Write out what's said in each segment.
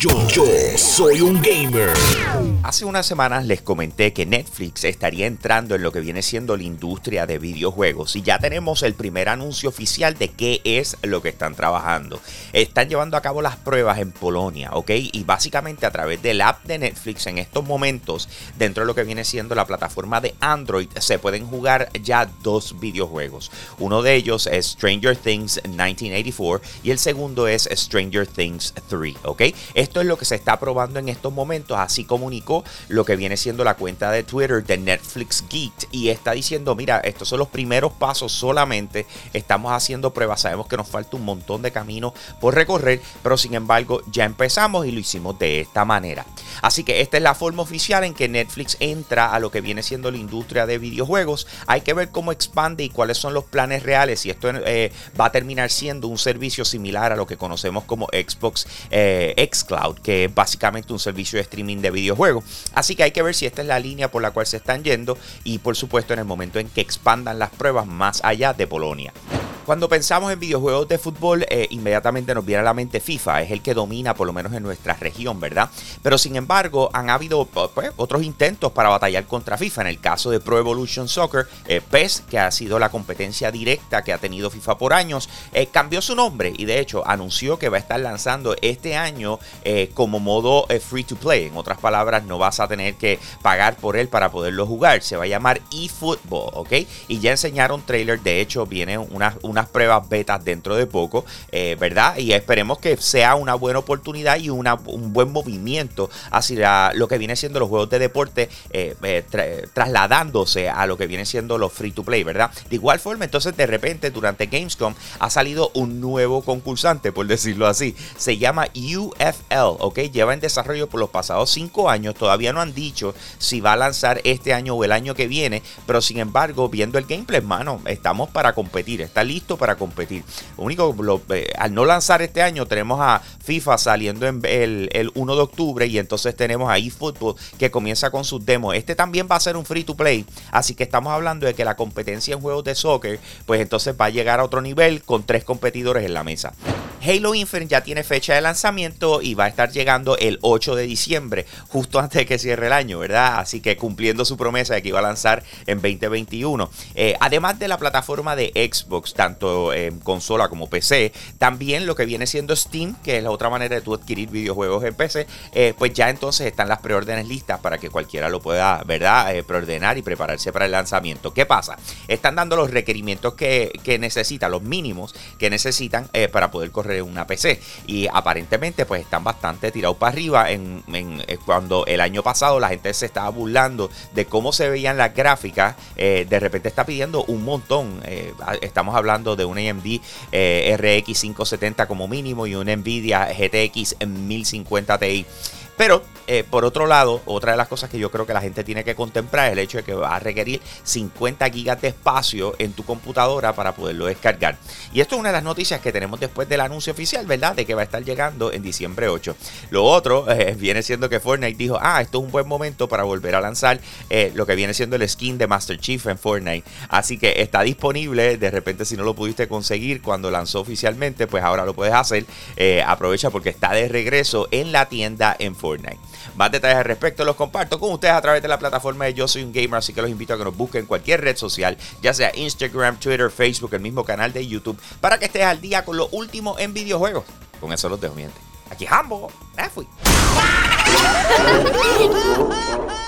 Yo, soy un gamer. Hace unas semanas les comenté que Netflix estaría entrando en lo que viene siendo la industria de videojuegos y ya tenemos el primer anuncio oficial de qué es lo que están trabajando. Están llevando a cabo las pruebas en Polonia, ¿ok? Y básicamente a través del app de Netflix en estos momentos, dentro de lo que viene siendo la plataforma de Android, se pueden jugar ya dos videojuegos. Uno de ellos es Stranger Things 1984 y el segundo es Stranger Things 3, ¿ok? Esto es lo que se está probando en estos momentos, así comunicó lo que viene siendo la cuenta de Twitter de Netflix Geek y está diciendo, mira, estos son los primeros pasos solamente, estamos haciendo pruebas, sabemos que nos falta un montón de camino por recorrer, pero sin embargo ya empezamos y lo hicimos de esta manera. Así que esta es la forma oficial en que Netflix entra a lo que viene siendo la industria de videojuegos. Hay que ver cómo expande y cuáles son los planes reales. Y esto eh, va a terminar siendo un servicio similar a lo que conocemos como Xbox eh, Que es básicamente un servicio de streaming de videojuegos. Así que hay que ver si esta es la línea por la cual se están yendo y por supuesto en el momento en que expandan las pruebas más allá de Polonia. Cuando pensamos en videojuegos de fútbol, eh, inmediatamente nos viene a la mente FIFA, es el que domina por lo menos en nuestra región, ¿verdad? Pero sin embargo, han habido pues, otros intentos para batallar contra FIFA. En el caso de Pro Evolution Soccer, eh, PES, que ha sido la competencia directa que ha tenido FIFA por años, eh, cambió su nombre y de hecho anunció que va a estar lanzando este año como modo free to play. En otras palabras, no vas a tener que pagar por él para poderlo jugar. Se va a llamar eFootball, ¿ok? Y ya enseñaron trailer, de hecho, viene una pruebas betas dentro de poco, eh, ¿verdad? Y esperemos que sea una buena oportunidad y una, un buen movimiento hacia lo que viene siendo los juegos de deporte, eh, eh, trasladándose a lo que viene siendo los free to play, ¿verdad? De igual forma, entonces de repente durante Gamescom ha salido un nuevo concursante, por decirlo así. Se llama UFL, ¿ok? Lleva en desarrollo por los pasados cinco años, todavía no han dicho si va a lanzar este año o el año que viene, pero sin embargo, viendo el gameplay, hermano, estamos para competir, está listo para competir. Lo único, eh, al no lanzar este año, tenemos a FIFA saliendo en el, 1 de octubre y entonces tenemos a eFootball que comienza con sus demos. Este también va a ser un free to play, así que estamos hablando de que la competencia en juegos de soccer, pues entonces va a llegar a otro nivel con tres competidores en la mesa. Halo Infinite ya tiene fecha de lanzamiento y va a estar llegando el 8 de diciembre, justo antes de que cierre el año, ¿verdad? Así que cumpliendo su promesa de que iba a lanzar en 2021. Eh, además de la plataforma de Xbox, tanto en consola como PC, también lo que viene siendo Steam, que es la otra manera de tú adquirir videojuegos en PC, eh, pues ya entonces están las preórdenes listas para que cualquiera lo pueda, ¿verdad? Eh, preordenar y prepararse para el lanzamiento. ¿Qué pasa? Están dando los requerimientos que, que necesitan, los mínimos que necesitan para poder correr una PC. Y aparentemente pues están bastante tirados para arriba en, eh, cuando el año pasado la gente se estaba burlando de cómo se veían las gráficas. Eh, de repente está pidiendo un montón. Eh, estamos hablando de un AMD RX 570 como mínimo y un Nvidia GTX 1050 Ti. Pero eh, por otro lado, otra de las cosas que yo creo que la gente tiene que contemplar es el hecho de que va a requerir 50 gigas de espacio en tu computadora para poderlo descargar. Y esto es una de las noticias que tenemos después del anuncio oficial, ¿verdad? De que va a estar llegando en diciembre 8. Lo otro eh, viene siendo que Fortnite dijo, ah, esto es un buen momento para volver a lanzar eh, lo que viene siendo el skin de Master Chief en Fortnite. Así que está disponible, de repente si no lo pudiste conseguir cuando lanzó oficialmente, pues ahora lo puedes hacer. aprovecha porque está de regreso en la tienda en Fortnite. Más detalles al respecto los comparto con ustedes a través de la plataforma de Yo Soy un Gamer, así que los invito a que nos busquen en cualquier red social, ya sea Instagram, Twitter, Facebook, el mismo canal de YouTube, para que estés al día con lo último en videojuegos. Con eso los dejo, mi gente. Aquí Hambo, me fui.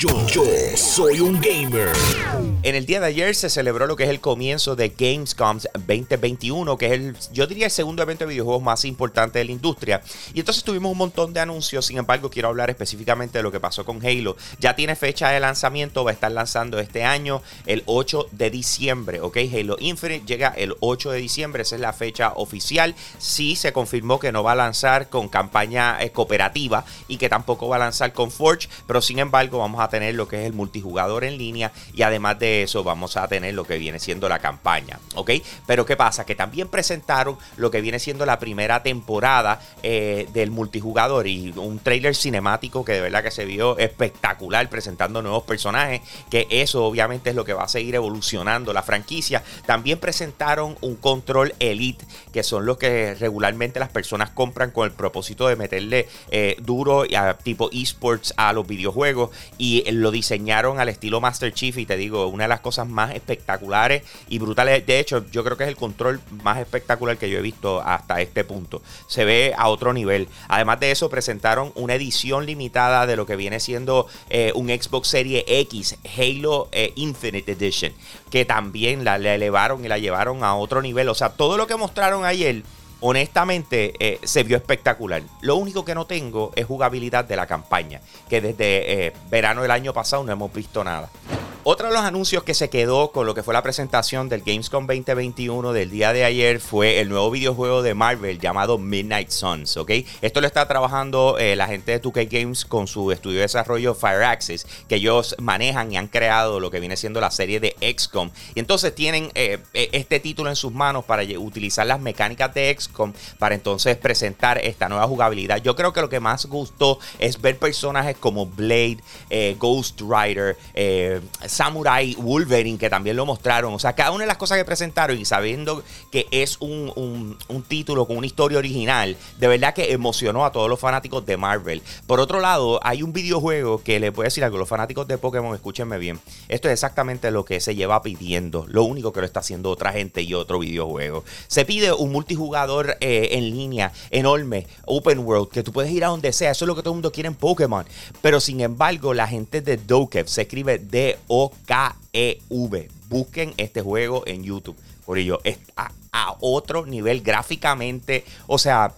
Yo, soy un gamer. En el día de ayer se celebró lo que es el comienzo de Gamescom 2021, que es el, yo diría, el segundo evento de videojuegos más importante de la industria. Y entonces tuvimos un montón de anuncios. Sin embargo, quiero hablar específicamente de lo que pasó con Halo. Ya tiene fecha de lanzamiento, va a estar lanzando este año, el 8 de diciembre. Ok, Halo Infinite llega el 8 de diciembre, esa es la fecha oficial. Sí se confirmó que no va a lanzar con campaña eh, cooperativa y que tampoco va a lanzar con Forge, pero sin embargo, vamos a tener lo que es el multijugador en línea y además de eso vamos a tener lo que viene siendo la campaña, ¿ok? Pero ¿qué pasa? Que también presentaron lo que viene siendo la primera temporada eh, del multijugador y un trailer cinemático que de verdad que se vio espectacular presentando nuevos personajes, que eso obviamente es lo que va a seguir evolucionando la franquicia. También presentaron un control elite, que son los que regularmente las personas compran con el propósito de meterle eh, duro a, tipo esports a los videojuegos y lo diseñaron al estilo Master Chief y te digo, una de las cosas más espectaculares y brutales, de hecho yo creo que es el control más espectacular que yo he visto hasta este punto. Se ve a otro nivel. Además de eso presentaron una edición limitada de lo que viene siendo eh, un Xbox Series X Halo eh, Infinite Edition, que también la, elevaron y la llevaron a otro nivel. O sea, todo lo que mostraron ayer honestamente eh, se vio espectacular. Lo único que no tengo es jugabilidad de la campaña, que desde verano del año pasado no hemos visto nada. Otro de los anuncios que se quedó con lo que fue la presentación del Gamescom 2021 del día de ayer fue el nuevo videojuego de Marvel llamado Midnight Suns, ¿ok? Esto lo está trabajando eh, la gente de 2K Games con su estudio de desarrollo Fireaxis, que ellos manejan y han creado lo que viene siendo la serie de XCOM. Y entonces tienen eh, e, este título en sus manos para utilizar las mecánicas de XCOM para entonces presentar esta nueva jugabilidad. Yo creo que lo que más gustó es ver personajes como Blade, eh, Ghost Rider, Samurai Wolverine, que también lo mostraron. O sea, cada una de las cosas que presentaron y sabiendo que es un, título con una historia original, de verdad que emocionó a todos los fanáticos de Marvel. Por otro lado, hay un videojuego que les voy a decir algo, los fanáticos de Pokémon, escúchenme bien. Esto es exactamente lo que se lleva pidiendo. Lo único que lo está haciendo otra gente y otro videojuego. Se pide un multijugador eh, en línea, enorme, open world, que tú puedes ir a donde sea. Eso es lo que todo el mundo quiere en Pokémon. Pero sin embargo, la gente de Dokev se escribe D-O K-E-V. Busquen este juego en YouTube. Por ello, está a otro nivel gráficamente. O sea,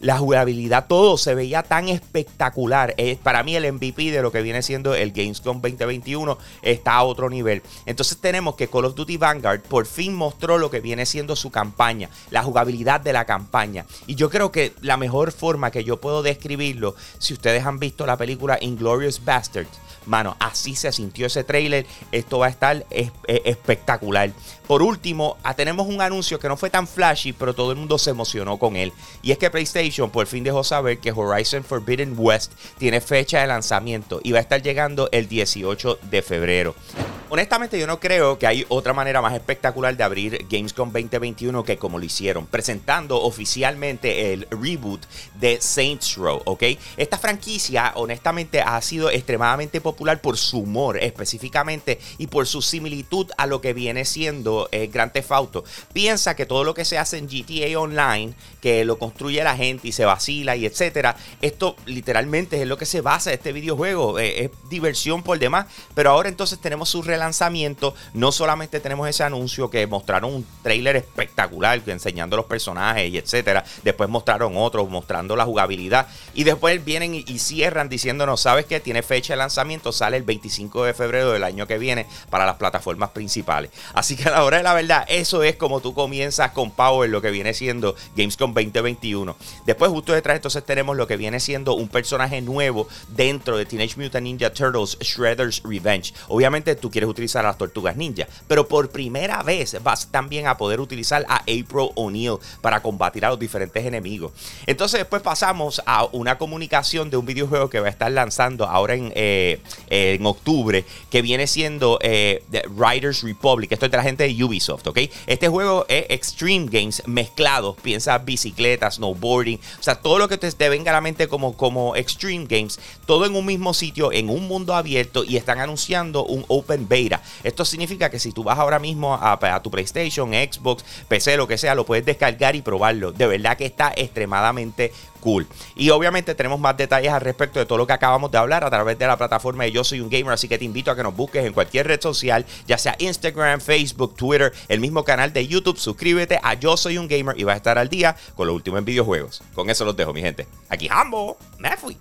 la jugabilidad, todo se veía tan espectacular. para mí el MVP de lo que viene siendo el Gamescom 2021 está a otro nivel. Entonces tenemos que Call of Duty Vanguard por fin mostró lo que viene siendo su campaña, la jugabilidad de la campaña. Y yo creo que la mejor forma que yo puedo describirlo, si ustedes han visto la película Inglorious Bastards, Mano, así se sintió ese trailer. Esto va a estar espectacular. Por último, ah, tenemos un anuncio que no fue tan flashy, pero todo el mundo se emocionó con él. Y es que PlayStation por fin dejó saber que Horizon Forbidden West tiene fecha de lanzamiento y va a estar llegando el 18 de febrero. Honestamente, yo no creo que hay otra manera más espectacular de abrir Gamescom 2021 que como lo hicieron, presentando oficialmente el reboot de Saints Row, ¿ok? Esta franquicia, honestamente, ha sido extremadamente popular por su humor específicamente y por su similitud a lo que viene siendo eh, Grand Theft Auto. Piensa que todo lo que se hace en GTA Online, que lo construye la gente y se vacila y etcétera, esto literalmente es lo que se basa este videojuego. Eh, es diversión por demás, pero ahora entonces tenemos su lanzamiento, no solamente tenemos ese anuncio que mostraron un trailer espectacular enseñando los personajes y etcétera. Después mostraron otro mostrando la jugabilidad. Y después vienen y, cierran diciéndonos, ¿sabes qué? Tiene fecha de lanzamiento, sale el 25 de febrero del año que viene para las plataformas principales. Así que a la hora de la verdad, eso es como tú comienzas con Power, lo que viene siendo Gamescom 2021. Después, justo detrás, entonces tenemos lo que viene siendo un personaje nuevo dentro de Teenage Mutant Ninja Turtles Shredder's Revenge. Obviamente, tú quieres utilizar a las tortugas ninja. Pero por primera vez vas también a poder utilizar a April O'Neil para combatir a los diferentes enemigos. Entonces después pasamos a una comunicación de un videojuego que va a estar lanzando ahora en, eh, en octubre, que viene siendo eh, Riders Republic. Esto es de la gente de Ubisoft, ¿ok? Este juego es Extreme Games mezclados. Piensa bicicletas, snowboarding, o sea, todo lo que te, venga a la mente como, como Extreme Games, todo en un mismo sitio, en un mundo abierto y están anunciando un Open Beta esto significa que si tú vas ahora mismo a, tu PlayStation, Xbox, PC, lo que sea, lo puedes descargar y probarlo. De verdad que está extremadamente cool. Y obviamente tenemos más detalles al respecto de todo lo que acabamos de hablar a través de la plataforma de Yo Soy un Gamer, así que te invito a que nos busques en cualquier red social, ya sea Instagram, Facebook, Twitter, el mismo canal de YouTube. Suscríbete a Yo Soy un Gamer y vas a estar al día con lo último en videojuegos. Con eso los dejo, mi gente. Aquí Hambo, me fui.